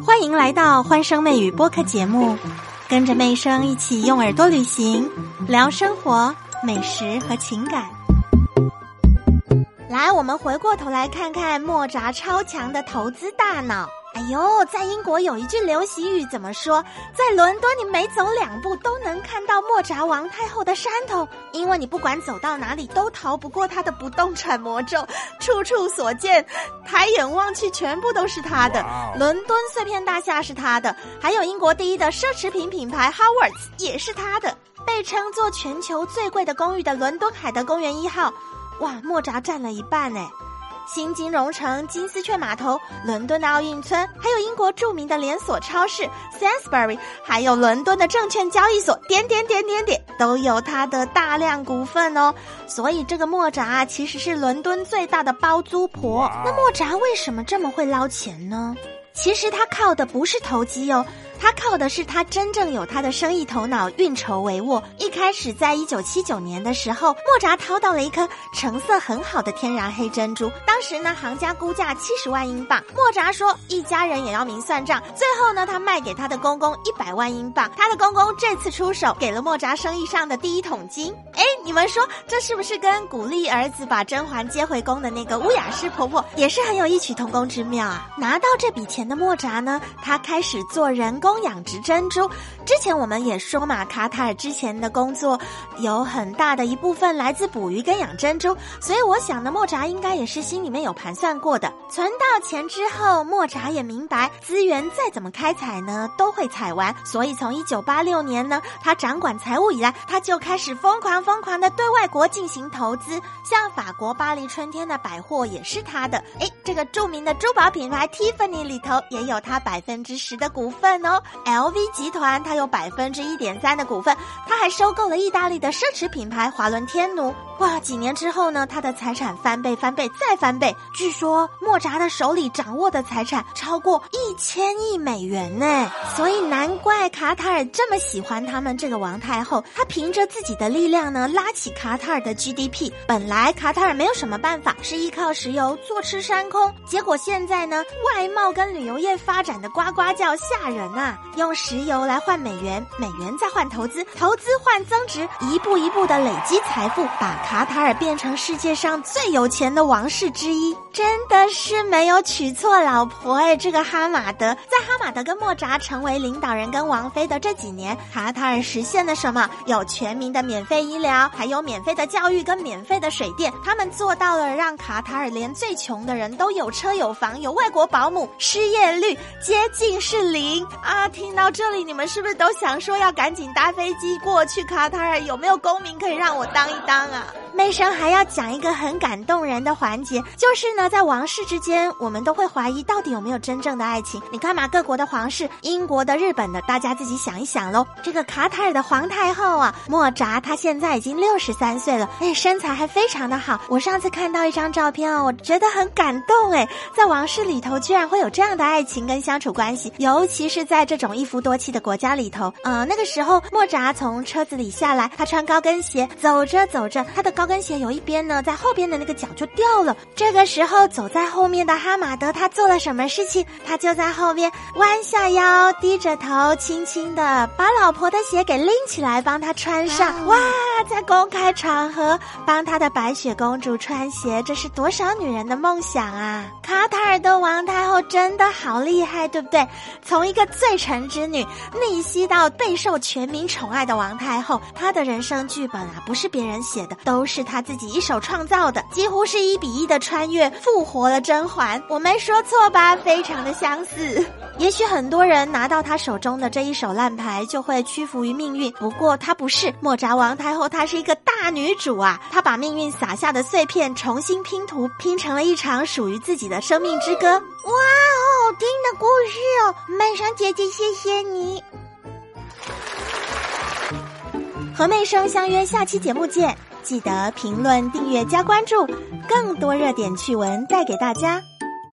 欢迎来到欢声妹语播客节目，跟着妹声一起用耳朵旅行，聊生活、美食和情感。来，我们回过头来看看莫扎超强的投资大脑。哎呦，在英国有一句流行语怎么说？在伦敦，你每走两步都能看到莫扎王太后的山头，因为你不管走到哪里都逃不过她的不动产魔咒，处处所见，抬眼望去全部都是她的。伦敦碎片大厦是她的，还有英国第一的奢侈品品牌 Howards 也是她的。被称作全球最贵的公寓的伦敦海德公园一号，哇，莫扎占了一半哎。新金融城、金丝雀码头、伦敦的奥运村，还有英国著名的连锁超市 Sainsbury，还有伦敦的证券交易所，点点点点点，都有它的大量股份哦。所以这个莫扎其实是伦敦最大的包租婆。那莫扎为什么这么会捞钱呢？其实他靠的不是投机哦。他靠的是他真正有他的生意头脑，运筹帷幄。一开始，在一九七九年的时候，莫扎掏到了一颗成色很好的天然黑珍珠。当时呢，行家估价七十万英镑。莫扎说，一家人也要明算账。最后呢，他卖给他的公公一百万英镑。他的公公这次出手，给了莫扎生意上的第一桶金。哎，你们说这是不是跟鼓励儿子把甄嬛接回宫的那个乌雅氏婆婆也是很有异曲同工之妙啊？拿到这笔钱的莫扎呢，他开始做人工。养殖珍珠，之前我们也说嘛，卡塔尔之前的工作有很大的一部分来自捕鱼跟养珍珠，所以我想呢，莫扎应该也是心里面有盘算过的。存到钱之后，莫扎也明白资源再怎么开采呢，都会采完，所以从一九八六年呢，他掌管财务以来，他就开始疯狂疯狂的对外国进行投资，像法国巴黎春天的百货也是他的，诶，这个著名的珠宝品牌 Tiffany 里头也有他百分之十的股份哦。LV 集团，他有百分之一点三的股份，他还收购了意大利的奢侈品牌华伦天奴。哇，几年之后呢，他的财产翻倍、翻倍再翻倍。据说莫扎的手里掌握的财产超过一千亿美元呢，所以难怪卡塔尔这么喜欢他们这个王太后。她凭着自己的力量呢，拉拉起卡塔尔的 GDP。本来卡塔尔没有什么办法，是依靠石油坐吃山空。结果现在呢，外贸跟旅游业发展的呱呱叫，吓人啊！用石油来换美元，美元再换投资，投资换增值，一步一步的累积财富，把卡塔尔变成世界上最有钱的王室之一。真的是没有娶错老婆哎！这个哈马德在哈马德跟莫扎成为领导人跟王妃的这几年，卡塔尔实现了什么？有全民的免费医疗，还有免费的教育跟免费的水电。他们做到了让卡塔尔连最穷的人都有车有房，有外国保姆，失业率接近是零啊！听到这里，你们是不是都想说要赶紧搭飞机过去卡塔尔？有没有公民可以让我当一当啊？妹生还要讲一个很感动人的环节，就是呢，在王室之间，我们都会怀疑到底有没有真正的爱情。你看嘛，各国的皇室，英国的、日本的，大家自己想一想喽。这个卡塔尔的皇太后啊，莫扎，她现在已经六十三岁了，哎，身材还非常的好。我上次看到一张照片哦，我觉得很感动哎，在王室里头居然会有这样的爱情跟相处关系，尤其是在这种一夫多妻的国家里头。呃，那个时候莫扎从车子里下来，他穿高跟鞋，走着走着，他的高。高跟鞋有一边呢，在后边的那个脚就掉了。这个时候，走在后面的哈马德他做了什么事情？他就在后边弯下腰，低着头，轻轻的把老婆的鞋给拎起来，帮她穿上。哇，在公开场合帮他的白雪公主穿鞋，这是多少女人的梦想啊！卡塔尔的王太后真的好厉害，对不对？从一个罪臣之女逆袭到备受全民宠爱的王太后，她的人生剧本啊，不是别人写的，都是。是他自己一手创造的，几乎是一比一的穿越，复活了甄嬛。我没说错吧？非常的相似。也许很多人拿到他手中的这一手烂牌，就会屈服于命运。不过他不是莫扎王太后，她是一个大女主啊！她把命运撒下的碎片重新拼图，拼成了一场属于自己的生命之歌。哇，好好听的故事哦！麦上姐姐，谢谢你。和妹生相约下期节目见。记得评论、订阅、加关注，更多热点趣闻带给大家。